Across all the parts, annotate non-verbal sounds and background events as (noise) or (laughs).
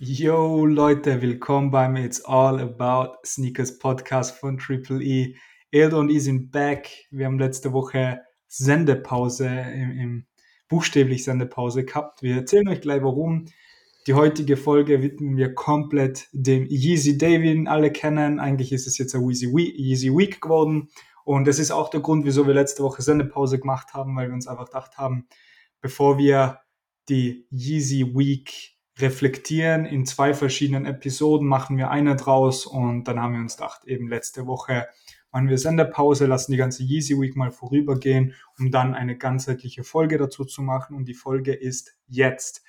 Yo Leute, willkommen beim It's All About Sneakers Podcast von Triple E. Eldo und ich sind back. Wir haben letzte Woche Sendepause, im, im buchstäblich Sendepause gehabt. Wir erzählen euch gleich warum. Die heutige Folge widmen wir komplett dem Yeezy Day, wie alle kennen. Eigentlich ist es jetzt ein Yeezy Week, Yeezy Week geworden. Und das ist auch der Grund, wieso wir letzte Woche Sendepause gemacht haben, weil wir uns einfach gedacht haben, bevor wir die Yeezy Week reflektieren. In zwei verschiedenen Episoden machen wir eine draus und dann haben wir uns gedacht, eben letzte Woche machen wir Senderpause, lassen die ganze Yeezy Week mal vorübergehen, um dann eine ganzheitliche Folge dazu zu machen und die Folge ist jetzt.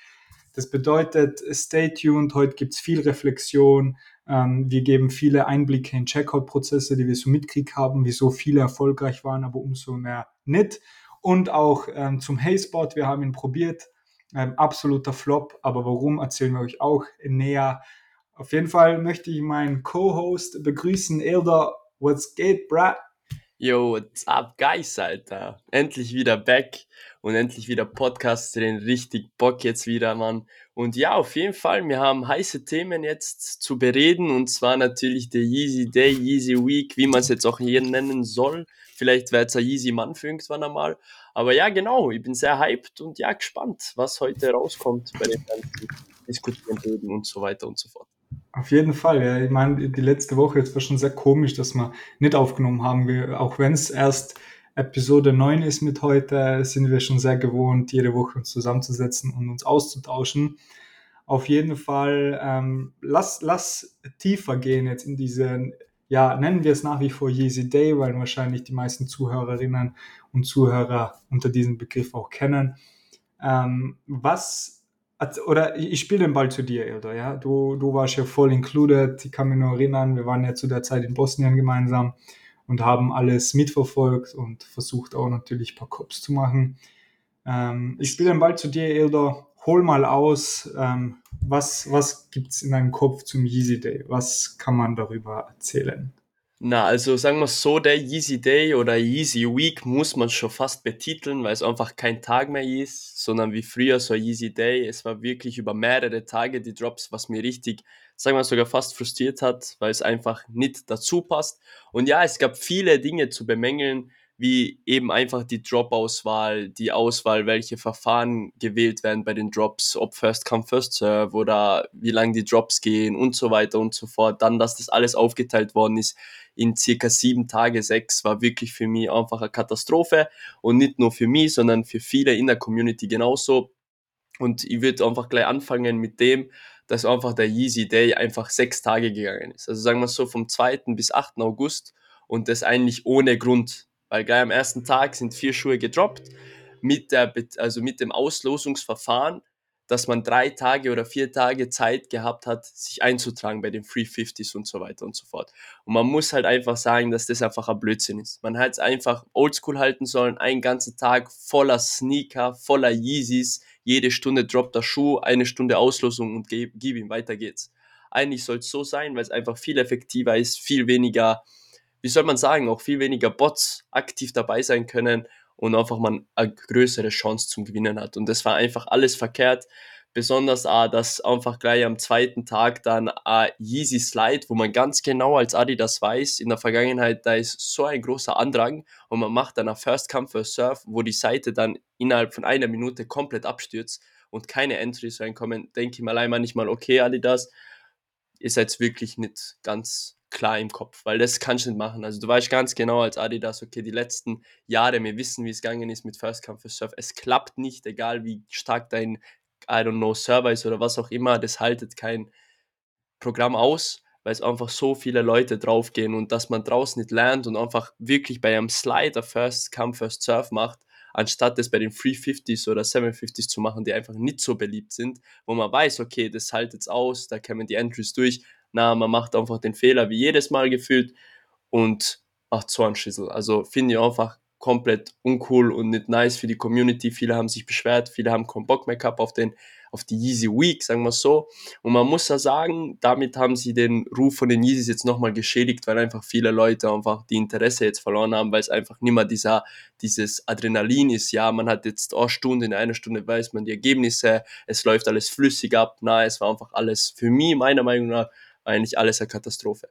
Das bedeutet, stay tuned, heute gibt's viel Reflexion, ähm, wir geben viele Einblicke in Checkout-Prozesse, die wir so mitkriegt haben, wieso viele erfolgreich waren, aber umso mehr nicht. Und auch ähm, zum Hey-Spot, wir haben ihn probiert, ähm, absoluter Flop, aber warum erzählen wir euch auch näher. Auf jeden Fall möchte ich meinen Co-Host begrüßen, Elder. What's geht, bruh? Yo, what's up, guys, Alter? Endlich wieder back und endlich wieder Podcast drehen. Richtig Bock jetzt wieder, Mann. Und ja, auf jeden Fall, wir haben heiße Themen jetzt zu bereden und zwar natürlich der Yeezy Day, Yeezy Week, wie man es jetzt auch hier nennen soll. Vielleicht wird es ein Yeezy Mann für irgendwann einmal. Aber ja, genau, ich bin sehr hyped und ja, gespannt, was heute rauskommt bei den ganzen Diskutieren und so weiter und so fort. Auf jeden Fall, ja. Ich meine, die letzte Woche jetzt war schon sehr komisch, dass wir nicht aufgenommen haben. Wir, auch wenn es erst Episode 9 ist mit heute, sind wir schon sehr gewohnt, jede Woche uns zusammenzusetzen und uns auszutauschen. Auf jeden Fall, ähm, lass, lass tiefer gehen jetzt in diese, ja, nennen wir es nach wie vor Yeezy Day, weil wahrscheinlich die meisten Zuhörerinnen und Zuhörer unter diesem Begriff auch kennen. Ähm, was oder ich spiele den Ball zu dir, Elder, ja. Du, du warst ja voll included. Ich kann mich nur erinnern, wir waren ja zu der Zeit in Bosnien gemeinsam und haben alles mitverfolgt und versucht auch natürlich ein paar Cops zu machen. Ähm, ich spiele den Ball zu dir, Elder. Hol mal aus, ähm, was, was gibt's in deinem Kopf zum Yeezy Day? Was kann man darüber erzählen? Na, also sagen wir so, der Yeezy Day oder Yeezy Week muss man schon fast betiteln, weil es einfach kein Tag mehr ist, sondern wie früher so ein Yeezy Day. Es war wirklich über mehrere Tage die Drops, was mir richtig, sagen wir sogar fast frustriert hat, weil es einfach nicht dazu passt. Und ja, es gab viele Dinge zu bemängeln, wie eben einfach die Drop-Auswahl, die Auswahl, welche Verfahren gewählt werden bei den Drops, ob First Come, First Serve oder wie lange die Drops gehen und so weiter und so fort. Dann, dass das alles aufgeteilt worden ist in circa sieben Tage, sechs, war wirklich für mich einfach eine Katastrophe und nicht nur für mich, sondern für viele in der Community genauso. Und ich würde einfach gleich anfangen mit dem, dass einfach der Yeezy Day einfach sechs Tage gegangen ist. Also sagen wir so vom 2. bis 8. August und das eigentlich ohne Grund weil gleich am ersten Tag sind vier Schuhe gedroppt mit, der, also mit dem Auslosungsverfahren, dass man drei Tage oder vier Tage Zeit gehabt hat, sich einzutragen bei den 350s und so weiter und so fort. Und man muss halt einfach sagen, dass das einfach ein Blödsinn ist. Man hätte es einfach oldschool halten sollen, einen ganzen Tag voller Sneaker, voller Yeezys, jede Stunde droppt der Schuh, eine Stunde Auslosung und gib ihm, weiter geht's. Eigentlich soll es so sein, weil es einfach viel effektiver ist, viel weniger wie soll man sagen, auch viel weniger Bots aktiv dabei sein können und einfach man eine größere Chance zum Gewinnen hat. Und das war einfach alles verkehrt. Besonders auch, dass einfach gleich am zweiten Tag dann ein Yeezy Slide, wo man ganz genau als Adidas weiß, in der Vergangenheit, da ist so ein großer Andrang und man macht dann ein First Come First Surf, wo die Seite dann innerhalb von einer Minute komplett abstürzt und keine Entries reinkommen, denke ich mir allein manchmal, okay, Adidas, ihr seid wirklich nicht ganz klar im Kopf, weil das kannst du nicht machen. Also du weißt ganz genau als Adidas, okay, die letzten Jahre, wir wissen, wie es gegangen ist mit First Come First Surf. Es klappt nicht, egal wie stark dein, I don't know, Server ist oder was auch immer, das haltet kein Programm aus, weil es einfach so viele Leute draufgehen und dass man draußen nicht lernt und einfach wirklich bei einem Slider First Come First Surf macht, anstatt das bei den 350s oder 750s zu machen, die einfach nicht so beliebt sind, wo man weiß, okay, das haltet es aus, da kämen die Entries durch, na, man macht einfach den Fehler wie jedes Mal gefühlt und macht so einen Schüssel. Also finde ich einfach komplett uncool und nicht nice für die Community. Viele haben sich beschwert, viele haben keinen Bock mehr gehabt auf den, auf die Yeezy Week, sagen wir so. Und man muss ja sagen, damit haben sie den Ruf von den Yeezys jetzt nochmal geschädigt, weil einfach viele Leute einfach die Interesse jetzt verloren haben, weil es einfach nicht mehr dieser, dieses Adrenalin ist. Ja, man hat jetzt eine Stunde, in einer Stunde weiß man die Ergebnisse, es läuft alles flüssig ab. Na, es war einfach alles für mich, meiner Meinung nach, eigentlich alles eine Katastrophe.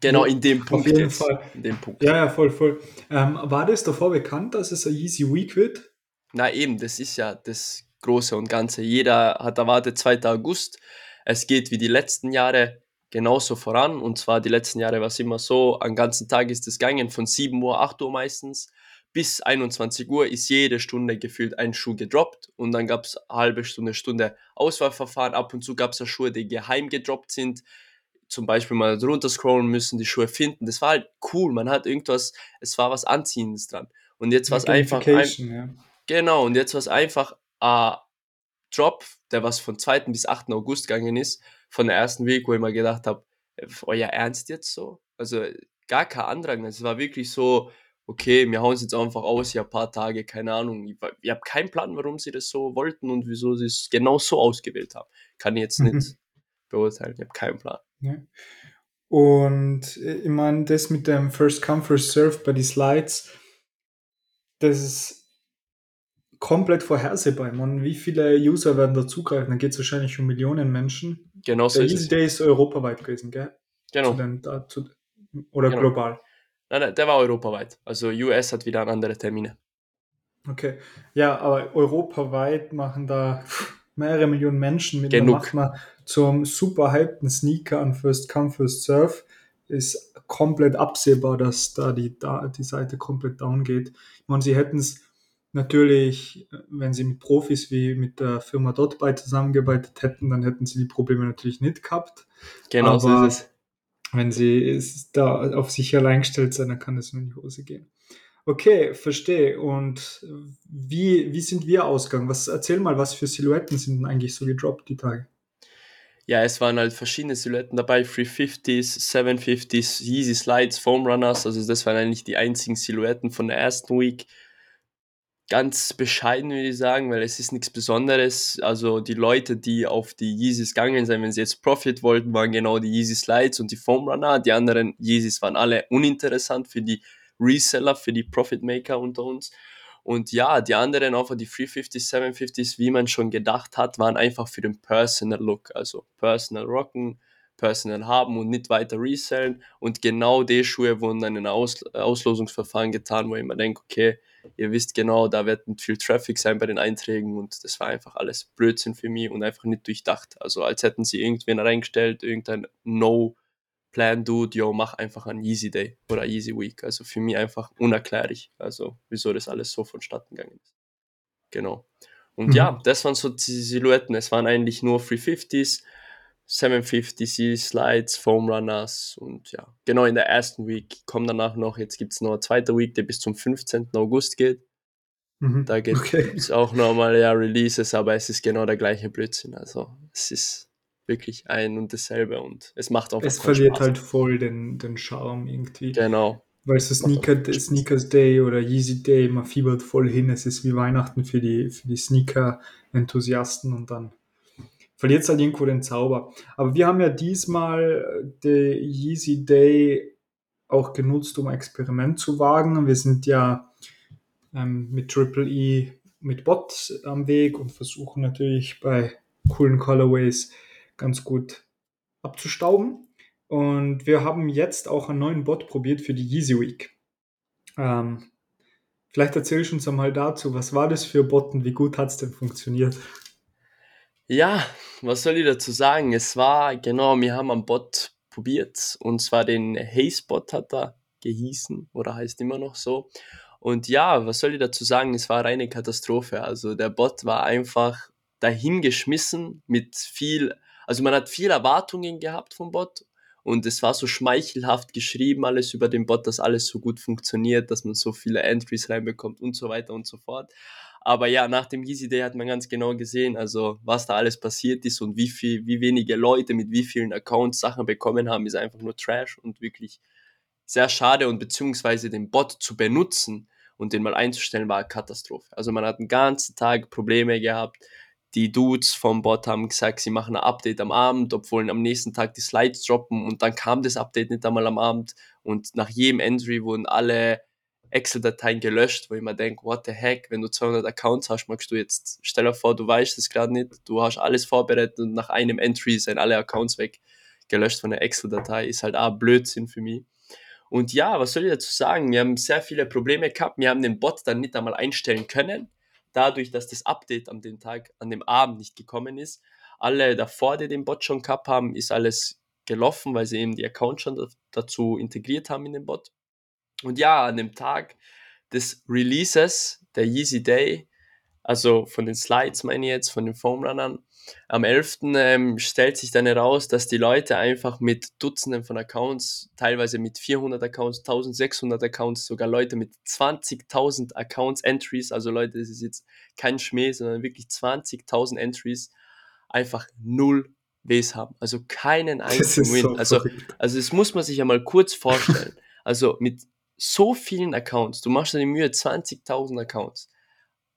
Genau, in dem Punkt. Auf jeden jetzt. Fall. In dem Punkt. Ja, ja, voll, voll. Ähm, war das davor bekannt, dass es eine Easy Week wird? Na eben, das ist ja das Große und Ganze. Jeder hat erwartet 2. August. Es geht wie die letzten Jahre genauso voran. Und zwar die letzten Jahre war es immer so, am ganzen Tag ist es gegangen, von 7 Uhr, 8 Uhr meistens, bis 21 Uhr ist jede Stunde gefühlt ein Schuh gedroppt. Und dann gab es eine halbe Stunde, Stunde Auswahlverfahren. Ab und zu gab es ja Schuhe, die geheim gedroppt sind. Zum Beispiel mal drunter scrollen müssen, die Schuhe finden. Das war halt cool. Man hat irgendwas, es war was Anziehendes dran. Und jetzt war es einfach. Ein, ja. Genau, und jetzt war es einfach ein Drop, der was von 2. bis 8. August gegangen ist, von der ersten Week, wo ich mir gedacht habe, euer Ernst jetzt so? Also gar kein Andrang. Es war wirklich so, okay, wir hauen es jetzt einfach aus, ja, ein paar Tage, keine Ahnung. Ich, ich habe keinen Plan, warum sie das so wollten und wieso sie es genau so ausgewählt haben. Kann ich jetzt nicht beurteilen, ich habe keinen Plan. Ja. Und äh, ich meine, das mit dem First Come, First Serve bei den Slides, das ist komplett vorhersehbar. Ich meine, wie viele User werden da zugreifen? Dann geht es wahrscheinlich um Millionen Menschen. Genau so Der ist Easy. Day ist europaweit gewesen, gell? Genau. Zu den, da, zu, oder Genau. global. Nein, nein, der war europaweit. Also US hat wieder andere Termine. Okay. Ja, aber europaweit machen da mehrere Millionen Menschen mit. Genug. Macht man zum super hypten Sneaker an First Come, First Serve. Ist komplett absehbar, dass da die, da die Seite komplett down geht. Ich meine, sie hätten es natürlich, wenn sie mit Profis wie mit der Firma Dotbuy zusammengearbeitet hätten, dann hätten sie die Probleme natürlich nicht gehabt. Genau so Aber- ist es. Wenn sie da auf sich allein gestellt sein, dann kann das nur in die Hose gehen. Okay, verstehe. Und wie, wie sind wir ausgegangen? Was, erzähl mal, was für Silhouetten sind denn eigentlich so gedroppt die Tage? Ja, es waren halt verschiedene Silhouetten dabei, 350s, 750s, Yeezy Slides, Foam Runners, also das waren eigentlich die einzigen Silhouetten von der ersten Week. Ganz bescheiden würde ich sagen, weil es ist nichts Besonderes. Also die Leute, die auf die Yeezys gegangen sind, wenn sie jetzt Profit wollten, waren genau die Yeezy Slides und die Foam Runner. Die anderen Yeezys waren alle uninteressant für die Reseller, für die Profit Maker unter uns. Und ja, die anderen, auch die 350s, 750s, wie man schon gedacht hat, waren einfach für den Personal Look. Also Personal Rocken, Personal haben und nicht weiter resellen. Und genau die Schuhe wurden dann in Aus Auslosungsverfahren getan, wo ich mir denke, okay, ihr wisst genau, da wird nicht viel Traffic sein bei den Einträgen und das war einfach alles Blödsinn für mich und einfach nicht durchdacht. Also als hätten sie irgendwen reingestellt, irgendein No Plan Dude, yo, mach einfach einen Easy Day oder Easy Week. Also für mich einfach unerklärlich, also wieso das alles so vonstatten gegangen ist. Genau. Und Mhm. ja, das waren so die Silhouetten. Es waren eigentlich nur 350s, 750 Slides, Foam Runners und ja, genau in der ersten Week kommt danach noch, jetzt gibt es noch eine zweite Week, der bis zum 15. August geht. Mhm. Da gibt Okay. es auch nochmal ja Releases, aber es ist genau der gleiche Blödsinn. Also es ist wirklich ein und dasselbe und es macht auch Es verliert halt voll den, den Charme irgendwie. Genau, Weil auch Sneaker, Spaß. Sneakers Day oder Yeezy Day, man fiebert voll hin. Es ist wie Weihnachten für die, für die Sneaker-Enthusiasten und dann verliert es halt irgendwo den Zauber. Aber wir haben ja diesmal den Yeezy Day auch genutzt, um ein Experiment zu wagen. Wir sind ja ähm, mit Triple E mit Bot am Weg und versuchen natürlich bei coolen Colorways ganz gut abzustauben. Und wir haben jetzt auch einen neuen Bot probiert für die Yeezy Week. Ähm, vielleicht erzählst du uns einmal dazu, was war das für Bot und wie gut hat es denn funktioniert? Ja, was soll ich dazu sagen? Es war, genau, wir haben am Bot probiert und zwar den Haze-Bot hat er gehießen oder heißt immer noch so. Und ja, was soll ich dazu sagen? Es war eine Katastrophe. Also der Bot war einfach dahingeschmissen mit viel, also man hat viel Erwartungen gehabt vom Bot und es war so schmeichelhaft geschrieben, alles über den Bot, dass alles so gut funktioniert, dass man so viele Entries reinbekommt und so weiter und so fort. Aber ja, nach dem Yeezy Day hat man ganz genau gesehen, also was da alles passiert ist und wie viel, wie wenige Leute mit wie vielen Accounts Sachen bekommen haben, ist einfach nur Trash und wirklich sehr schade und beziehungsweise den Bot zu benutzen und den mal einzustellen war eine Katastrophe. Also man hat den ganzen Tag Probleme gehabt, die Dudes vom Bot haben gesagt, sie machen ein Update am Abend, obwohl am nächsten Tag die Slides droppen und dann kam das Update nicht einmal am Abend und nach jedem Entry wurden alle Excel-Dateien gelöscht, wo ich mir denke, what the heck, wenn du 200 Accounts hast, magst du jetzt, stell dir vor, du weißt es gerade nicht, du hast alles vorbereitet und nach einem Entry sind alle Accounts weg, gelöscht von der Excel-Datei, ist halt auch Blödsinn für mich. Und ja, was soll ich dazu sagen? Wir haben sehr viele Probleme gehabt. Wir haben den Bot dann nicht einmal einstellen können, dadurch, dass das Update an dem Tag, an dem Abend nicht gekommen ist. Alle davor, die den Bot schon gehabt haben, ist alles gelaufen, weil sie eben die Accounts schon dazu integriert haben in den Bot. Und ja, an dem Tag des Releases, der Yeezy Day, also von den Slides meine ich jetzt, von den Foam Runnern, am 11. Ähm, stellt sich dann heraus, dass die Leute einfach mit Dutzenden von Accounts, teilweise mit 400 Accounts, 1600 Accounts, sogar Leute mit 20.000 Accounts, Entries, also Leute, das ist jetzt kein Schmäh, sondern wirklich 20.000 Entries, einfach null Ws haben. Also keinen (laughs) einzigen Win. So also, also das muss man sich ja mal kurz vorstellen. also mit so vielen Accounts, du machst dir die Mühe, 20.000 Accounts,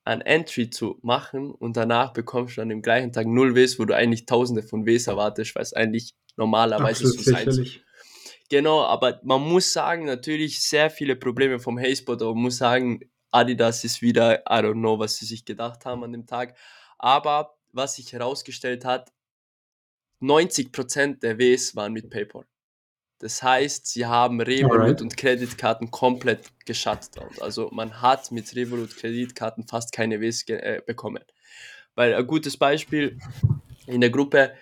ein Entry zu machen und danach bekommst du an dem gleichen Tag null Ws, wo du eigentlich tausende von Ws erwartest, weil es eigentlich normalerweise Absolut so sein soll. Genau, aber man muss sagen, natürlich sehr viele Probleme vom Hazebot, aber man muss sagen, Adidas ist wieder, I don't know, was sie sich gedacht haben an dem Tag. Aber was sich herausgestellt hat, 90% der Ws waren mit PayPal. Das heißt, sie haben Revolut Alright. und Kreditkarten komplett geschutdownt. Also man hat mit Revolut Kreditkarten fast keine Ws äh, bekommen. Weil ein gutes Beispiel in der Gruppe,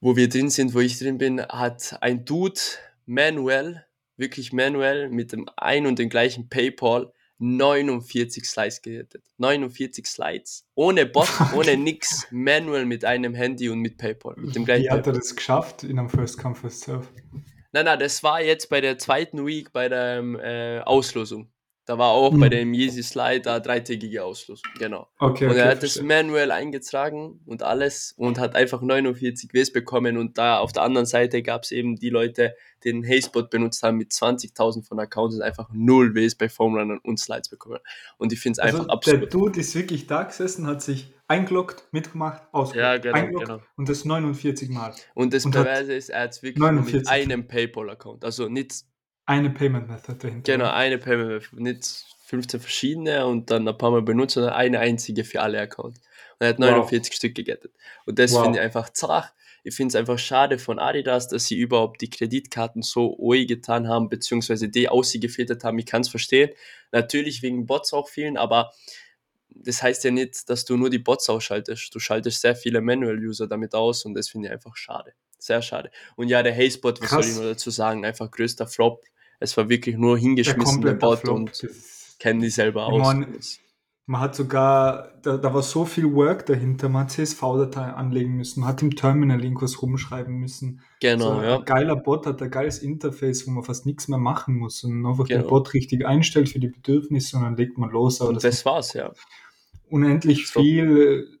wo wir drin sind, wo ich drin bin, hat ein Dude manuell, wirklich manuell mit dem ein und dem gleichen PayPal 49 Slides gerettet. 49 Slides. Ohne Bot, (laughs) ohne nix. Manuell mit einem Handy und mit PayPal. Mit dem gleichen Wie hat er das geschafft in einem First Come, First Serve? Nein, nein, das war jetzt bei der zweiten Week bei der ähm, äh, Auslosung. Da war auch mhm. bei dem Yeezy Slide da dreitägige Auslosung, genau. Okay, und er hat verstehe. das manuell eingetragen und alles und hat einfach 49 Ws bekommen und da auf der anderen Seite gab es eben die Leute, die den Hazebot benutzt haben mit 20.000 von Accounts und einfach null Ws bei Formrunnern und Slides bekommen. Und ich finde es also einfach absurd. Der Dude ist wirklich da gesessen, hat sich eingeloggt, mitgemacht, ausgeloggt, ja, genau, eingeloggt genau. und das 49 Mal. Und das Perverse ist, er hat es wirklich 49. mit einem PayPal-Account, also nicht... Eine Payment Method dahinter. Genau, eine Payment Method, nicht 15 verschiedene und dann ein paar Mal benutzt, sondern eine einzige für alle Accounts. Und er hat 49 wow. Stück gegettet. Und das wow. finde ich einfach zach. Ich finde es einfach schade von Adidas, dass sie überhaupt die Kreditkarten so oi getan haben, beziehungsweise die aus sie gefiltert haben. Ich kann es verstehen. Natürlich wegen Bots auch vielen, aber das heißt ja nicht, dass du nur die Bots ausschaltest. Du schaltest sehr viele Manual-User damit aus und das finde ich einfach schade. Sehr schade. Und ja, der Hazebot, was Krass. soll ich nur dazu sagen? Einfach größter Flop. Es war wirklich nur hingeschmissen, der, der Bot Flop. und kennen die selber aus. Meine, man hat sogar, da, da war so viel Work dahinter, man hat CSV-Datei anlegen müssen, man hat im Terminal irgendwas rumschreiben müssen. Genau, so ja. Ein geiler Bot hat ein geiles Interface, wo man fast nichts mehr machen muss und einfach genau. den Bot richtig einstellt für die Bedürfnisse und dann legt man los. Aber und das, das war's, ja unendlich so. viel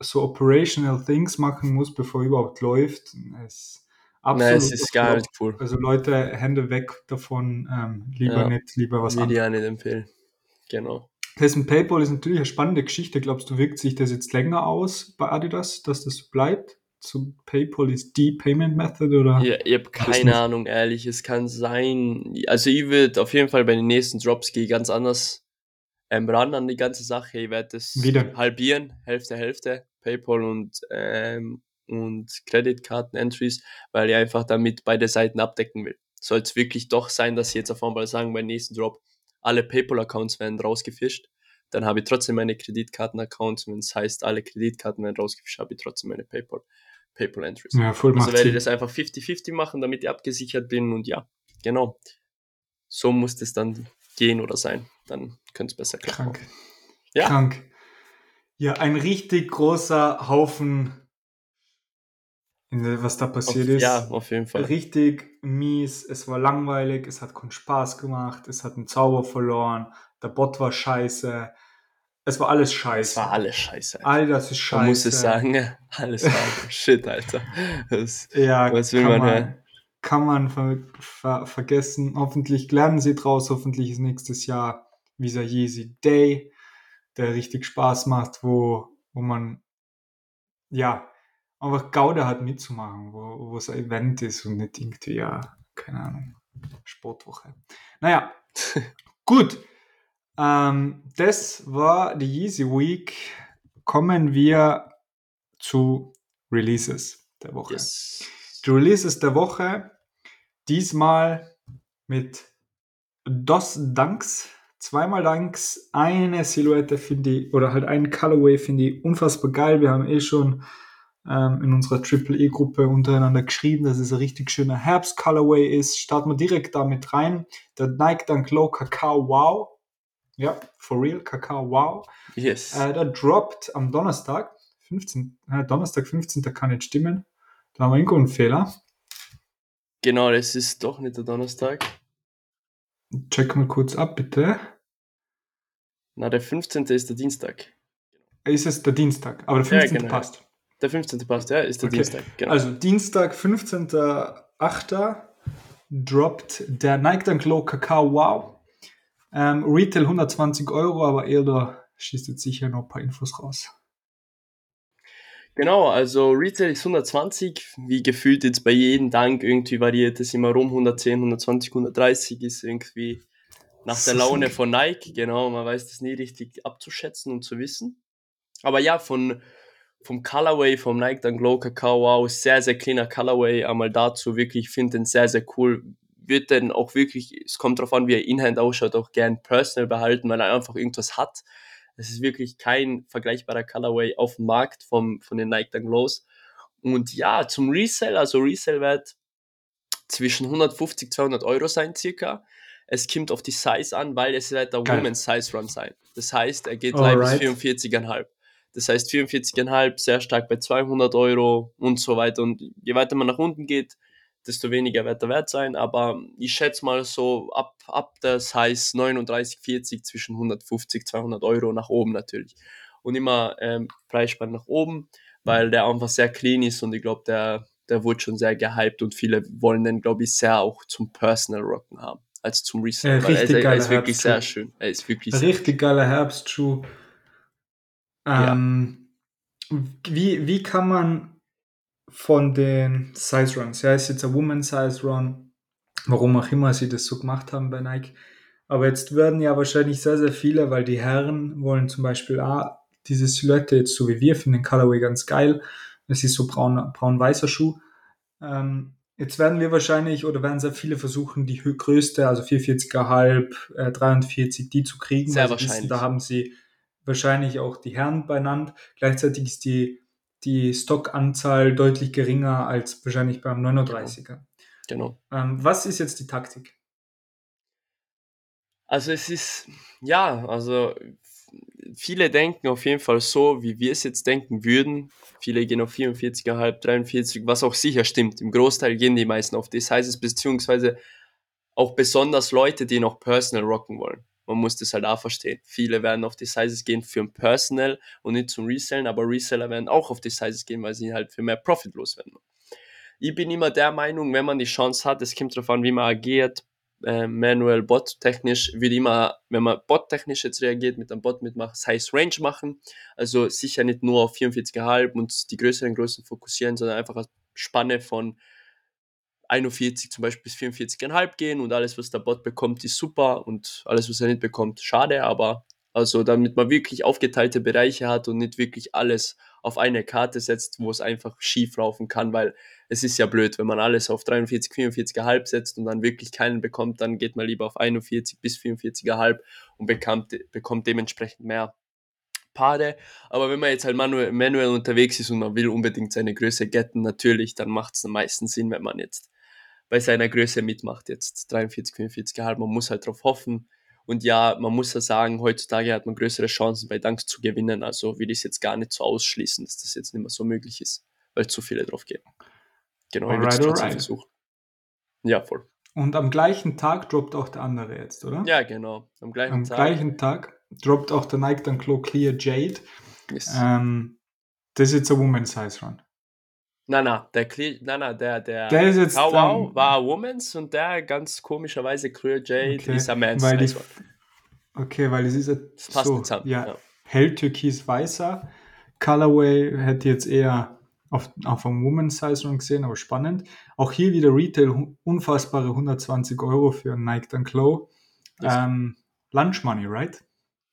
so operational things machen muss, bevor überhaupt läuft. Es absolut Nein, es ist gar nicht cool. Also Leute, Hände weg davon, ähm, lieber ja. nicht, lieber was anderes. ja nicht empfehlen. Genau. Das mit PayPal ist natürlich eine spannende Geschichte. Glaubst du, wirkt sich das jetzt länger aus bei Adidas, dass das bleibt? Zu PayPal ist die Payment Method oder? Ja, ich habe keine Ahnung, ehrlich. Es kann sein. Also ich würde auf jeden Fall bei den nächsten Drops gehen ganz anders ähm, ran an die ganze Sache. Ich werde es halbieren, Hälfte, Hälfte, PayPal und, ähm, und Kreditkarten-Entries, weil ich einfach damit beide Seiten abdecken will. Soll es wirklich doch sein, dass sie jetzt auf einmal sagen, beim nächsten Drop, alle PayPal-Accounts werden rausgefischt, dann habe ich trotzdem meine Kreditkarten-Accounts. Wenn es heißt, alle Kreditkarten werden rausgefischt, habe ich trotzdem meine PayPal. PayPal Entries. Ja, voll also werde ich das einfach 50-50 machen, damit ich abgesichert bin und ja, genau. So muss das dann gehen oder sein. Dann könnte es besser klappen. Krank. Ja. Krank. Ja, ein richtig großer Haufen, was da passiert auf, ist. Ja, auf jeden Fall. Richtig mies. Es war langweilig. Es hat keinen Spaß gemacht. Es hat einen Zauber verloren. Der Bot war scheiße. Es war alles scheiße. Es war alles scheiße. All das ist scheiße. Man muss es sagen, alles war (laughs) Shit, Alter. Das, ja, was will man, man hören? kann man ver ver vergessen. Hoffentlich lernen sie draus. Hoffentlich ist nächstes Jahr Visa Yeezy Day, der richtig Spaß macht, wo, wo man ja, einfach Gaude hat mitzumachen, wo, wo es ein Event ist und nicht irgendwie, ja, keine Ahnung, Sportwoche. Naja, (laughs) gut. Ähm, das war die Yeezy Week. Kommen wir zu Releases der Woche. Yes. Die Releases der Woche, diesmal mit DOS Dunks. Zweimal Dunks, eine Silhouette finde ich, oder halt ein Colorway finde ich unfassbar geil. Wir haben eh schon ähm, in unserer Triple E-Gruppe untereinander geschrieben, dass es ein richtig schöner Herbst-Colorway ist. Starten wir direkt damit rein. Der Nike Dunk Low Kakao Wow. Ja, for real, Kakao Wow. Yes. Äh, der droppt am Donnerstag, 15, äh, Donnerstag 15. kann nicht stimmen. Da haben wir irgendwo einen Fehler. genau, das ist doch nicht der Donnerstag. Check mal kurz ab, bitte. Na, der 15. ist der Dienstag. Ist es der Dienstag, aber der Ja, 15. genau. passt. Der 15. passt, ja, ist der Okay. Dienstag. Genau. Also Dienstag, 15.08. droppt der Nike Dunk Low Kakao Wow. Ähm, Retail 120 Euro, aber Elder schießt jetzt sicher noch ein paar Infos raus. Genau, also Retail ist 120, wie gefühlt jetzt bei jedem Dank irgendwie variiert es immer rum, 110, 120, 130 ist irgendwie nach der Laune von Nike, genau, man weiß das nie richtig abzuschätzen und zu wissen. Aber ja, von, vom Colorway, vom Nike Dunk Glow Kakao, wow, sehr, sehr cleaner Colorway, einmal dazu wirklich, ich finde den sehr, sehr cool, wird den auch wirklich, es kommt darauf an, wie er in-hand ausschaut, auch gern personal behalten, weil er einfach irgendwas hat. Es ist wirklich kein vergleichbarer Colorway auf dem Markt vom, von den Nike Dunk Lows. Und ja, zum Resell, also Resell-Wert zwischen 150, 200 Euro sein circa. Es kommt auf die Size an, weil es wird der Geil. Women's Size Run sein. Das heißt, er geht live bis Alright. 44,5. Das heißt 44,5, sehr stark bei 200 Euro und so weiter. Und je weiter man nach unten geht, desto weniger wird der Wert sein. Aber ich schätze mal so ab, ab der Size 39, 40 zwischen 150, 200 Euro nach oben natürlich. Und immer ähm, Preisspann nach oben, weil der einfach sehr clean ist und ich glaube, der, der wurde schon sehr gehypt und viele wollen den, glaube ich, sehr auch zum Personal Rocken haben, als zum Resell. Ja, er, richtig ist- er ist wirklich Herbstschuh. sehr schön. Er ist wirklich Richtig geiler Herbstschuh. Ähm, wie, wie kann man von den Size Runs, ja, ist jetzt ein Woman Size Run, warum auch immer sie das so gemacht haben bei Nike, aber jetzt werden ja wahrscheinlich sehr, sehr viele, weil die Herren wollen zum Beispiel ah, diese Silhouette jetzt so wie wir finden den Colorway ganz geil. Es ist so braun, braun-weißer Schuh. Ähm, jetzt werden wir wahrscheinlich oder werden sehr viele versuchen, die größte, also 440,5, äh, 43, die zu kriegen. Sehr sie wissen, wahrscheinlich. da haben sie wahrscheinlich auch die Herren benannt. Gleichzeitig ist die, die Stockanzahl deutlich geringer als wahrscheinlich beim 39er. genau. Ähm, was ist jetzt die Taktik? Also es ist, ja, also viele denken auf jeden Fall so, wie wir es jetzt denken würden. Viele gehen auf 44,5, 43, was auch sicher stimmt. Im Großteil gehen die meisten auf das heißt es, beziehungsweise auch besonders Leute, die noch Personal rocken wollen. Man muss das halt auch verstehen. Viele werden auf die Sizes gehen für ein Personal und nicht zum Resellen, aber Reseller werden auch auf die Sizes gehen, weil sie halt für mehr Profit loswerden. Ich bin immer der Meinung, wenn man die Chance hat, es kommt darauf an, wie man agiert, äh, manuell bot-technisch, würde immer, wenn man bot-technisch jetzt reagiert, mit einem Bot mitmacht, Size Range machen. Also sicher nicht nur auf 44,5 und die größeren Größen fokussieren, sondern einfach eine Spanne von 41 zum Beispiel bis 44,5 gehen und alles, was der Bot bekommt, ist super und alles, was er nicht bekommt, schade, aber also damit man wirklich aufgeteilte Bereiche hat und nicht wirklich alles auf eine Karte setzt, wo es einfach schief laufen kann, weil es ist ja blöd, wenn man alles auf 43, 44,5 setzt und dann wirklich keinen bekommt, dann geht man lieber auf 41 bis 44,5 und bekommt, bekommt dementsprechend mehr Paare. Aber wenn man jetzt halt manuell, manuell unterwegs ist und man will unbedingt seine Größe getten, natürlich, dann macht es am meisten Sinn, wenn man jetzt bei seiner Größe mitmacht, jetzt 43, 44,5. Man muss halt drauf hoffen. Und ja, man muss ja sagen, heutzutage hat man größere Chancen bei Dunks zu gewinnen. Also will ich es jetzt gar nicht so ausschließen, dass das jetzt nicht mehr so möglich ist, weil zu viele drauf gehen. Genau, ich würde es trotzdem versuchen. Ja, voll. Und am gleichen Tag droppt auch der andere jetzt, oder? Ja, genau. Am gleichen Am Tag. gleichen Tag droppt auch der Nike dann Clo Clear Jade. Yes. Ähm, das ist jetzt ein Woman Size Run. Na, na, der, Cle- na, na, der, der, Der ist jetzt Wow Wow war Woman's und der ganz komischerweise Clear Jade Okay, ist ein Man's. weil die-. Okay, weil es ist Das passt so, zusammen. ja, Ja. hell türkis weißer, Colorway hätte jetzt eher auf, auf einem Women's Size Run gesehen, aber spannend. Auch hier wieder Retail, unfassbare 120 Euro für Nike Dunk Low. Yes. Ähm, Lunch Money, right?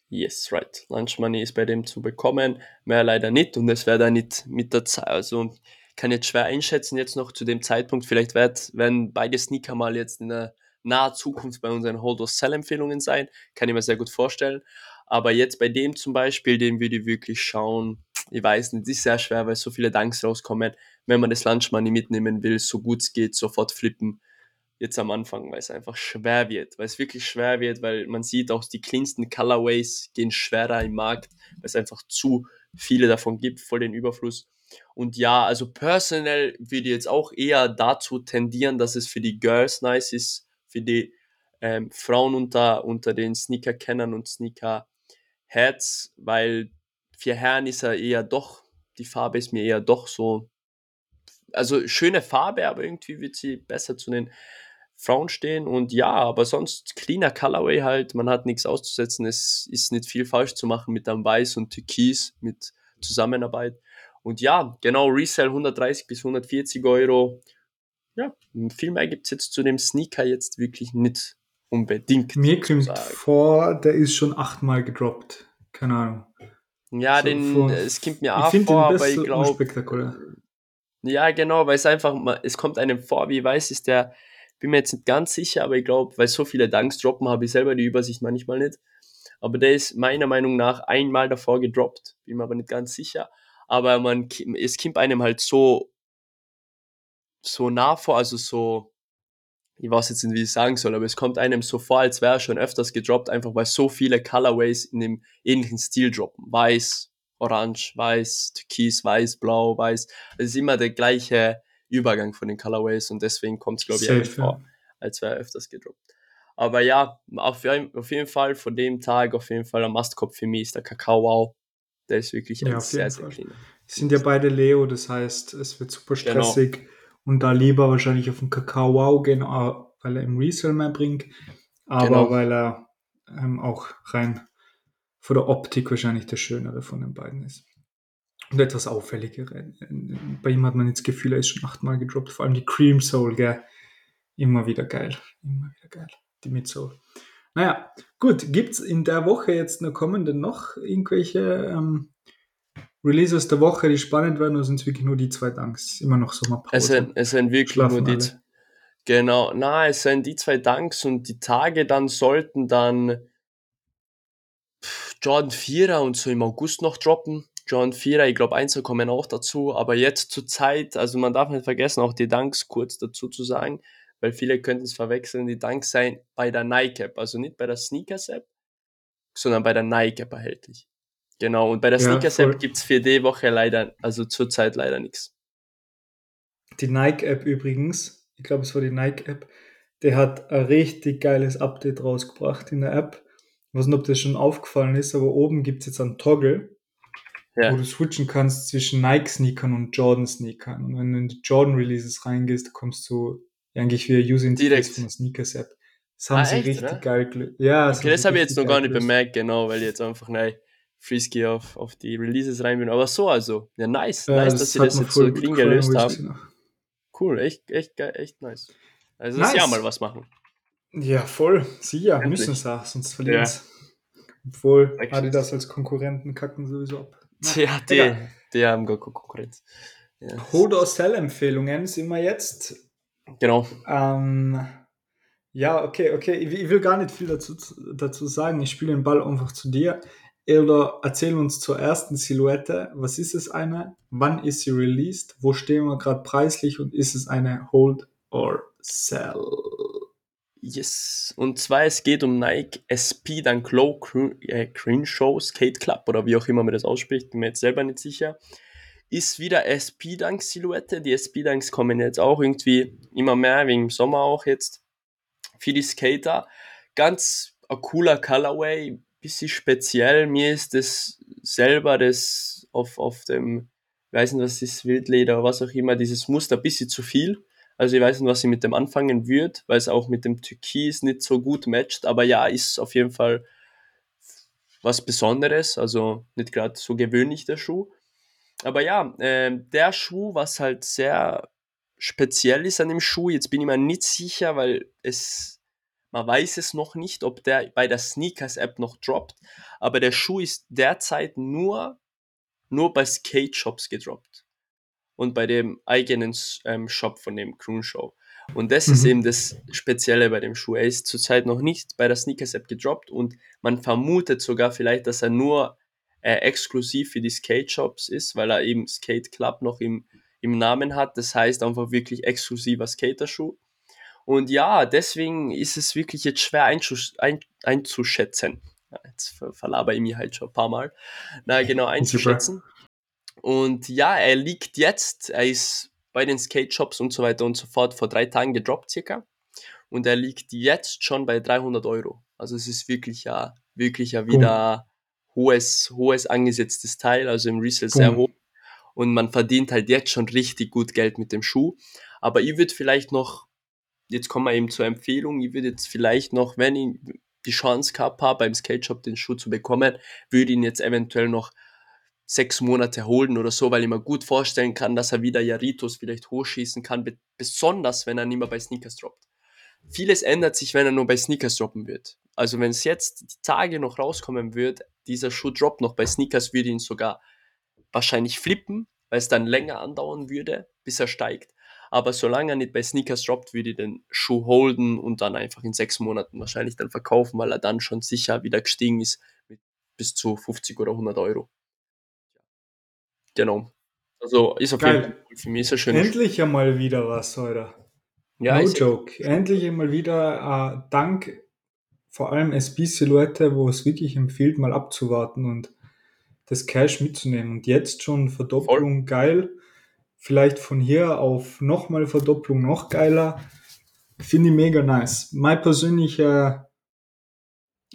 Yes, right. Lunch Money ist bei dem zu bekommen, mehr leider nicht und es wäre da nicht mit der Zeit, also kann jetzt schwer einschätzen jetzt noch zu dem Zeitpunkt, vielleicht werden beide Sneaker mal jetzt in der naher Zukunft bei unseren Hold-or-Sell-Empfehlungen sein, kann ich mir sehr gut vorstellen, aber jetzt bei dem zum Beispiel, den würde ich wirklich schauen, ich weiß nicht, ist sehr schwer, weil so viele Danks rauskommen, wenn man das Lunch Money mitnehmen will, so gut es geht, sofort flippen, jetzt am Anfang, weil es einfach schwer wird, weil es wirklich schwer wird, weil man sieht auch die cleansten Colorways gehen schwerer im Markt, weil es einfach zu viele davon gibt, voll den Überfluss. Und ja, also personell würde ich jetzt auch eher dazu tendieren, dass es für die Girls nice ist, für die ähm, Frauen unter, unter den Sneaker-Kennern und Sneaker-Heads, weil für Herren ist er eher doch, die Farbe ist mir eher doch so, also schöne Farbe, aber irgendwie wird sie besser zu den Frauen stehen und ja, aber sonst cleaner Colorway halt, man hat nichts auszusetzen, es ist nicht viel falsch zu machen mit einem Weiß und Türkis, mit Zusammenarbeit. Und ja, genau, Resell 130 bis 140 Euro. Ja, viel mehr gibt es jetzt zu dem Sneaker jetzt wirklich nicht unbedingt. Mir kommt vor, der ist schon achtmal gedroppt. Keine Ahnung. Ja, so den, vor, es kommt mir auch vor, aber ich glaube. Ja, genau, weil es einfach, es kommt einem vor, wie weiß ist der, bin mir jetzt nicht ganz sicher, aber ich glaube, weil so viele Danks droppen, habe ich selber die Übersicht manchmal nicht. Aber der ist meiner Meinung nach einmal davor gedroppt, bin mir aber nicht ganz sicher. Aber man, es kommt einem halt so, so nah vor, also so, ich weiß jetzt nicht, wie ich sagen soll, aber es kommt einem so vor, als wäre er schon öfters gedroppt, einfach weil so viele Colorways in dem ähnlichen Stil droppen. Weiß, orange, weiß, türkis, weiß, blau, weiß. Es ist immer der gleiche Übergang von den Colorways und deswegen kommt es, glaube ich, Safe, vor, als wäre er öfters gedroppt. Aber ja, auf, auf, jeden Fall von dem Tag, auf jeden Fall ein Mastkopf für mich ist der Kakao Wow. Der ist wirklich ja, sehr, sehr clean. Sind ja beide Leo, das heißt, es wird super genau. stressig. Genau und da lieber wahrscheinlich auf den Kakao Wow gehen, weil er im Resell mehr bringt, aber genau. weil er ähm, auch rein von der Optik wahrscheinlich der schönere von den beiden ist. Und etwas auffälligere. Bei ihm hat man jetzt das Gefühl, er ist schon achtmal gedroppt, vor allem die Cream Soul, gell? Immer wieder geil. Immer wieder geil. Die Midsole. Naja, gut, gibt es in der Woche jetzt eine kommende noch irgendwelche ähm, Releases der Woche, die spannend werden, oder sind es wirklich nur die zwei Dunks? Immer noch Sommerpause. Es sind, es sind wirklich Schlafen nur die. Alle. Genau, na, es sind die zwei Dunks und die Tage dann sollten dann Jordan 4er und so im August noch droppen. Jordan 4er, ich glaube, Einzel kommen auch dazu, aber jetzt zur Zeit, also man darf nicht vergessen, auch die Dunks kurz dazu zu sagen, weil viele könnten es verwechseln, die Dunks seien bei der Nike App, also nicht bei der Sneakers App, sondern bei der Nike App erhältlich. Genau, und bei der Sneakers App gibt es für die Woche leider, also zurzeit leider nichts. Die Nike App übrigens, ich glaube, es war die Nike App, der hat ein richtig geiles Update rausgebracht in der App. Ich weiß nicht, ob das schon aufgefallen ist, aber oben gibt es jetzt einen Toggle, ja. wo du switchen kannst zwischen Nike-Sneakern und Jordan-Sneakern. Und wenn du in die Jordan-Releases reingehst, kommst du eigentlich wie User Interface von der Sneakers-App. Das haben ah, sie echt, richtig oder? geil Ja, das okay, das habe ich jetzt noch gar nicht bemerkt, genau, weil ich jetzt einfach nein, Freeski auf, auf die Releases rein bin. Aber so also, ja, nice. Ja, nice, das dass sie das jetzt so clean gelöst haben. Cool, echt, echt, echt nice. Also, nice. das ja mal was machen. Ja, voll. Sie ja, Endlich. müssen es auch, sonst verlieren ja. Obwohl Adidas als Konkurrenten kacken sowieso ab. Na, ja, die, die haben gar keine Konkurrenz. Ja, Hold or Sell-Empfehlungen sind wir jetzt. Genau. Ähm, ja, okay, okay. Ich, ich, will gar nicht viel dazu, dazu sagen. Ich spiele den Ball einfach zu dir. Oder erzähl uns zur ersten Silhouette. Was ist es eine? Wann ist sie released? Wo stehen wir gerade preislich? Und ist es eine Hold or Sell? Yes. Und zwar es geht um Nike SP dann Glow äh, Crenshaw Skate Club oder wie auch immer man das ausspricht, bin mir jetzt selber nicht sicher. Ist wieder SP Dunk Silhouette. Die SP Dunks kommen jetzt auch irgendwie immer mehr wegen Sommer auch jetzt für die Skater. Ganz ein cooler Colorway, bisschen speziell. Mir ist das selber das auf, auf dem, ich weiß nicht, was ist, Wildleder oder was auch immer, dieses Muster ein bisschen zu viel. Also ich weiß nicht, was ich mit dem anfangen würde, weil es auch mit dem Türkis nicht so gut matcht. Aber ja, ist auf jeden Fall was Besonderes. Also nicht gerade so gewöhnlich der Schuh. Aber ja, äh, der Schuh, was halt sehr speziell ist an dem Schuh, jetzt bin ich mir nicht sicher, weil es, man weiß es noch nicht, ob der bei der Sneakers-App noch droppt, aber der Schuh ist derzeit nur, nur bei Skate-Shops gedroppt und bei dem eigenen ähm, Shop von dem Croon Show. Und das mhm. ist eben das Spezielle bei dem Schuh. Er ist zurzeit noch nicht bei der Sneakers-App gedroppt und man vermutet sogar vielleicht, dass er nur äh, exklusiv für die Skate-Shops ist, weil er eben Skate Club noch im, im Namen hat. Das heißt einfach wirklich exklusiver Skaterschuh. Und ja, deswegen ist es wirklich jetzt schwer ein einzuschätzen. Jetzt verlaber ich mich halt schon ein paar Mal. Na, genau einzuschätzen. Und ja, er liegt jetzt, er ist bei den Skate Shops und so weiter und so fort vor drei Tagen gedroppt circa. Und er liegt jetzt schon bei 300 Euro. Also es ist wirklich ja, wirklich ja wieder hohes, hohes angesetztes Teil, also im Resale sehr hoch. Und man verdient halt jetzt schon richtig gut Geld mit dem Schuh. Aber ich würde vielleicht noch, jetzt kommen wir eben zur Empfehlung, ich würde jetzt vielleicht noch, wenn ich die Chance gehabt habe, beim Skate Shop den Schuh zu bekommen, würde ihn jetzt eventuell noch sechs Monate holen oder so, weil ich mir gut vorstellen kann, dass er wieder Jaritos vielleicht hochschießen kann, besonders wenn er nicht mehr bei Sneakers droppt. Vieles ändert sich, wenn er nur bei Sneakers droppen wird. Also wenn es jetzt die Tage noch rauskommen wird, dieser Schuh droppt noch bei Sneakers, würde ihn sogar wahrscheinlich flippen, weil es dann länger andauern würde, bis er steigt. Aber solange er nicht bei Sneakers droppt, würde ich den Schuh holden und dann einfach in sechs Monaten wahrscheinlich dann verkaufen, weil er dann schon sicher wieder gestiegen ist mit bis zu 50 oder 100 Euro. Genau. Also ist auf Geil. jeden Fall für mich sehr schön. Endlich einmal wieder was heute. Ja, no joke. Endlich einmal wieder äh, dank vor allem SB-Silhouette, wo es wirklich empfiehlt, mal abzuwarten und das Cash mitzunehmen. Und jetzt schon Verdopplung Voll. geil. Vielleicht von hier auf nochmal Verdopplung noch geiler. Finde ich mega nice. Mein persönlicher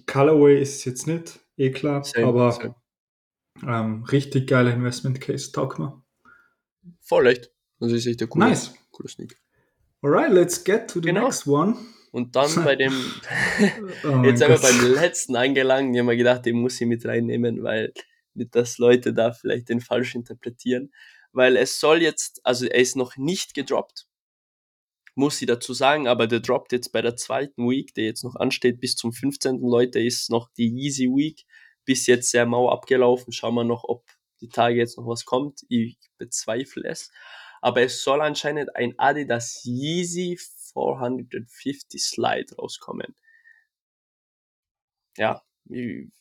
Colorway ist jetzt nicht, eh klar, same, aber same. Ähm, richtig geiler Investment Case, taugt mir. Voll echt. Das ist echt der coole, nice. coole Sneak. Alright, let's get to the genau. next one. Und dann bei dem, (laughs) oh jetzt einfach beim letzten angelangt, ich habe mir gedacht, den muss ich mit reinnehmen, weil nicht, dass Leute da vielleicht den falsch interpretieren. Weil es soll jetzt, also er ist noch nicht gedroppt, muss ich dazu sagen, aber der droppt jetzt bei der zweiten Week, der jetzt noch ansteht, bis zum 15. Leute, ist noch die Easy Week bis jetzt sehr mau abgelaufen. Schauen wir noch, ob die Tage jetzt noch was kommt. Ich bezweifle es. Aber es soll anscheinend ein Adidas Yeezy 450 Slide rauskommen. Ja,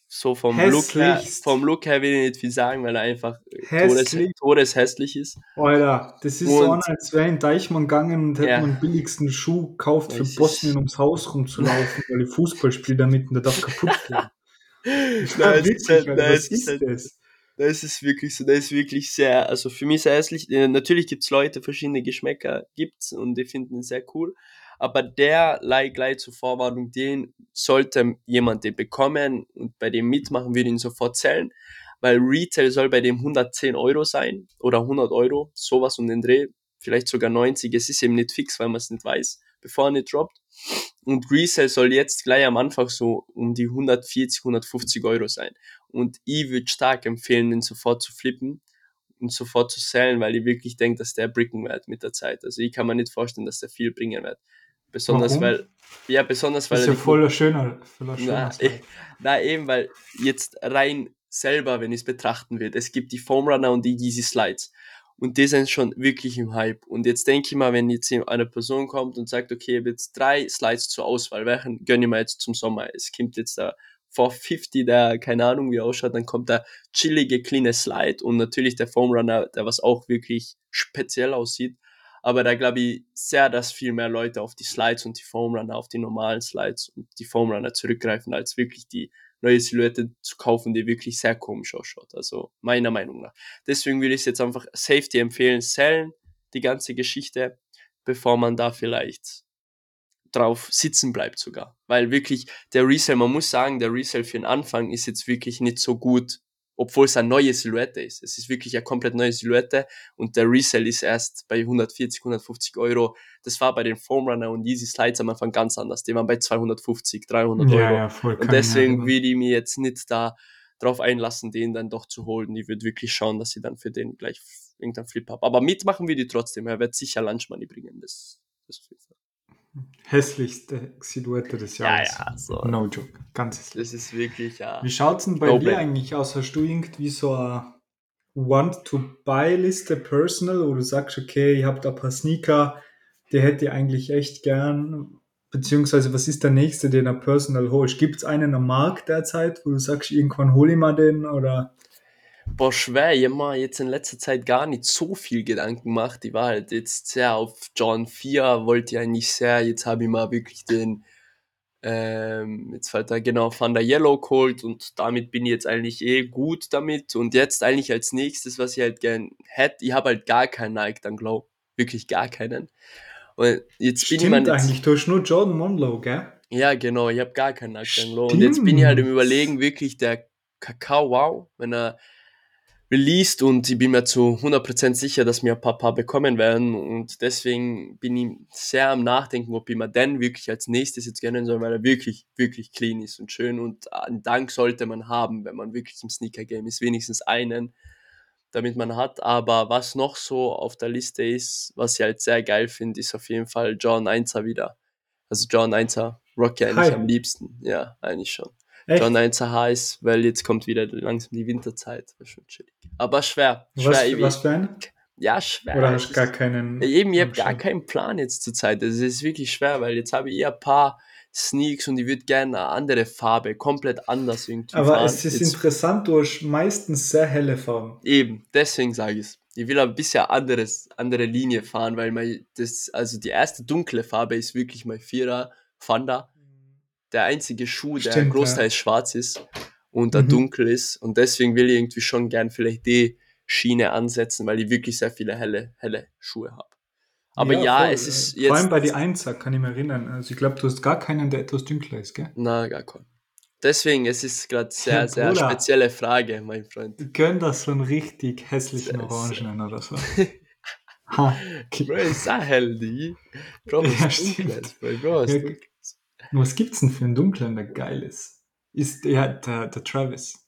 so vom Look, her, vom Look her will ich nicht viel sagen, weil er einfach hässlich. Todes, todeshässlich ist. Alter, das ist und, so, als wäre ein Deichmann gegangen und hätte ja. man den billigsten Schuh gekauft für Bosnien ums Haus rumzulaufen, weil ich Fußball spiele damit und der darf kaputt gehen. (laughs) Nein, witzig, nein, was ist halt, das? Das ist wirklich so, das ist wirklich sehr, also für mich sehr hässlich. Äh, natürlich gibt's Leute, verschiedene Geschmäcker gibt's und die finden ihn sehr cool. Aber der like gleich zur Vorwarnung, den sollte jemand den bekommen und bei dem mitmachen, würde ihn sofort zählen. Weil Retail soll bei dem 110 Euro sein oder 100 Euro, sowas um den Dreh, vielleicht sogar 90. Es ist eben nicht fix, weil man es nicht weiß, bevor er nicht droppt. Und Resale soll jetzt gleich am Anfang so um die 140, 150 Euro sein. Und ich würde stark empfehlen, den sofort zu flippen und sofort zu sellen, weil ich wirklich denke, dass der bricken wird mit der Zeit. Also ich kann mir nicht vorstellen, dass der viel bringen wird. Besonders Warum? weil, ja, besonders weil. Das ist ja voller schöner, voller schöner. Na, (laughs) na, eben, weil jetzt rein selber, wenn ich es betrachten will, es gibt die Foam Runner und die Yeezy Slides. Und die sind schon wirklich im Hype. Und jetzt denke ich mal, wenn jetzt eine Person kommt und sagt, okay, ich habe jetzt drei Slides zur Auswahl, welchen gönne ich mir jetzt zum Sommer? Es kommt jetzt der 450, der keine Ahnung wie ausschaut, dann kommt der chillige, cleane Slide und natürlich der Foam Runner, der was auch wirklich speziell aussieht. Aber da glaube ich sehr, dass viel mehr Leute auf die Slides und die Foam Runner, auf die normalen Slides und die Foam Runner zurückgreifen, als wirklich die neue Silhouette zu kaufen, die wirklich sehr komisch ausschaut. Also meiner Meinung nach. Deswegen würde ich jetzt einfach Safety empfehlen, sellen die ganze Geschichte, bevor man da vielleicht drauf sitzen bleibt sogar. Weil wirklich der Resell, man muss sagen, der Resell für den Anfang ist jetzt wirklich nicht so gut obwohl es eine neue Silhouette ist. Es ist wirklich eine komplett neue Silhouette und der Resell ist erst bei 140, 150 Euro. Das war bei den Foam Runner und Easy Slides am Anfang ganz anders. Die waren bei 250, 300 Euro. Ja, ja, voll und deswegen ja, will ich mir jetzt nicht da drauf einlassen, den dann doch zu holen. Ich würde wirklich schauen, dass sie dann für den gleich irgendeinen Flip haben. Aber mitmachen wir die trotzdem. Er wird sicher Lunch Money bringen. Das, das Fall. Hässlichste Silhouette des Ja, Jahres. ja, so. No joke. Ganz hässlich. Das ist wirklich, ja. Wie schaut's denn bei No dir brainer. eigentlich aus? Hast du irgendwie so eine Want-to-Buy-Liste personal, wo du sagst, okay, ich habe da ein paar Sneaker, die hätte ich eigentlich echt gern. Beziehungsweise, was ist der nächste, den er personal holst? Gibt es einen am Markt derzeit, wo du sagst, irgendwann hole ich mal den? Oder Boah, schwer. Ich hab mir jetzt in letzter Zeit gar nicht so viel Gedanken gemacht. Ich war halt jetzt sehr auf John 4, wollte ich eigentlich sehr. Jetzt habe ich mal wirklich den, ähm, jetzt fällt da genau Van der Yellow geholt und damit bin ich jetzt eigentlich eh gut damit. Und jetzt eigentlich als nächstes, was ich halt gern hätte, ich habe halt gar keinen Nike dann Glow. Wirklich gar keinen. Und jetzt bin ich stimmt jetzt, eigentlich, du hast nur Jordan Monroe, gell? ja, genau, ich habe gar keinen Nike dann Glow. Und jetzt bin ich halt im Stimmt. Überlegen, wirklich der Kakao Wow, wenn er released und ich bin mir zu 100% sicher, dass wir ein paar Paar bekommen werden und deswegen bin ich sehr am Nachdenken, ob ich mir den wirklich als nächstes jetzt gönnen soll, weil er wirklich, wirklich clean ist und schön und einen Dank sollte man haben, wenn man wirklich im Sneaker-Game ist, wenigstens einen, damit man hat, aber was noch so auf der Liste ist, was ich halt sehr geil finde, ist auf jeden Fall John 1er wieder. Also John 1er Rocky eigentlich Hi. am liebsten, ja, eigentlich schon. Echt? John 1er heiß, weil jetzt kommt wieder langsam die Winterzeit. Das ist schon chillig. Aber schwer. schwer was, was für ein? ja, schwer. Oder hast du gar keinen? Eben, ich habe gar keinen Plan jetzt zur Zeit. Es ist wirklich schwer, weil jetzt habe ich eher ein paar Sneaks und ich würde gerne eine andere Farbe, komplett anders irgendwie Aber fahren. es ist jetzt, interessant, du hast meistens sehr helle Farben. eben, deswegen sage ich es. Ich will ein bisschen anderes, andere Linie fahren, weil mein, das, also die erste dunkle Farbe ist wirklich mein Vierer Fanda. Der einzige Schuh, der Stimmt, großteils schwarz ist und der Mhm. dunkel ist. Und deswegen will ich irgendwie schon gern vielleicht die Schiene ansetzen, weil ich wirklich sehr viele helle, helle Schuhe habe. Aber ja, voll. es ist Vor jetzt. allem bei die Einser kann ich mich erinnern. Also ich glaube, du hast gar keinen, der etwas dunkler ist, gell? Na, gar kein. Deswegen, es ist gerade sehr, sehr Bruder. spezielle Frage, mein Freund. Gönn das so einen richtig hässlichen Sehr, Orangenen oder so. (laughs) ha. Bro, ist sehr hell, die. Bro, Ja, stimmt. Bro, Bro, Ja. Was gibt's denn für einen dunklen, der geil ist? Ist der, der, der Travis,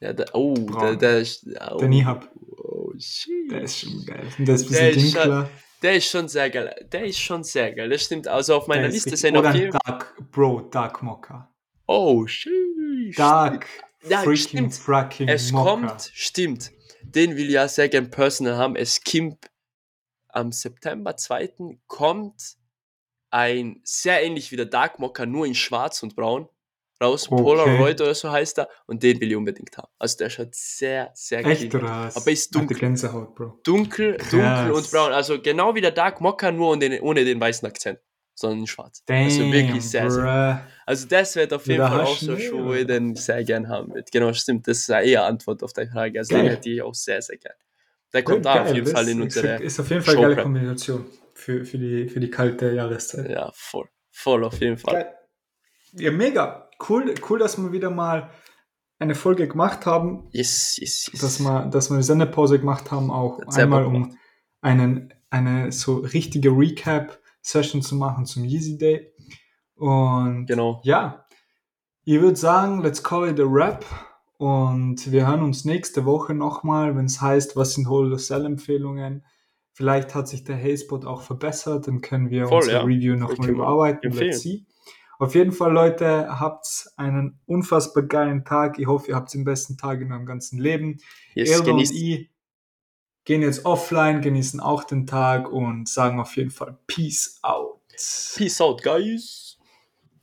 Ja, der, oh, der, Braun. der ist. Oh, den ich hab. Oh, shit. Der ist schon geil. Der ist ein Der bisschen ist schon- dunkler. Der ist schon sehr geil. Der ist schon sehr geil. Das stimmt. Also auf meiner Der ist Liste sind ein jeden. Dark, Bro, Dark Mocha. Oh, shit. Dark, Ja, freaking, stimmt. fracking Es Mocha. kommt, stimmt. Den will ich ja sehr gern personal haben. Es kommt am September 2. kommt ein sehr ähnlich wie der Dark Mocha, nur in schwarz und braun raus. Okay. Polaroid oder so heißt er. Und den will ich unbedingt haben. Also der schaut sehr, sehr Echt clean aus. Aber ist dunkel. Gänsehaut, Bro. Dunkel, dunkel Krass. und braun. Also genau wie der Dark Mocha, nur ohne den, ohne den weißen Akzent. Sondern in schwarz. also wirklich sehr, sehr. Also das wird auf jeden da Fall auch so mehr, Schuhe, oder? den ich sehr gern haben würde. Genau, stimmt. Das ist ja eher Antwort auf deine Frage. Also Geil. den hätte ich auch sehr, sehr gern. Der kommt Ja, da auf jeden Fall in unsere. Ist auf jeden Fall eine geile. Kombination für, für, die, für die kalte Jahreszeit. Ja, voll. Voll auf jeden Fall. Ja, mega. Cool, cool, dass wir wieder mal eine Folge gemacht haben, Yes, yes, yes. dass wir, dass wir eine Sendepause gemacht haben, auch einmal um einen, eine so richtige Recap-Session zu machen zum Yeezy Day. Und Genau. ja, ich würde sagen, let's call it a wrap. Und wir hören uns nächste Woche nochmal, wenn es heißt, was sind Hold Sell Empfehlungen. Vielleicht hat sich der Hayspot auch verbessert, dann können wir Voll, unsere ja. Review nochmal überarbeiten. Let's see. Auf jeden Fall, Leute, habt einen unfassbar geilen Tag. Ich hoffe, ihr habt den besten Tag in eurem ganzen Leben. Yes, Eldo und ich gehen jetzt offline, genießen auch den Tag und sagen auf jeden Fall Peace out. Peace out, guys.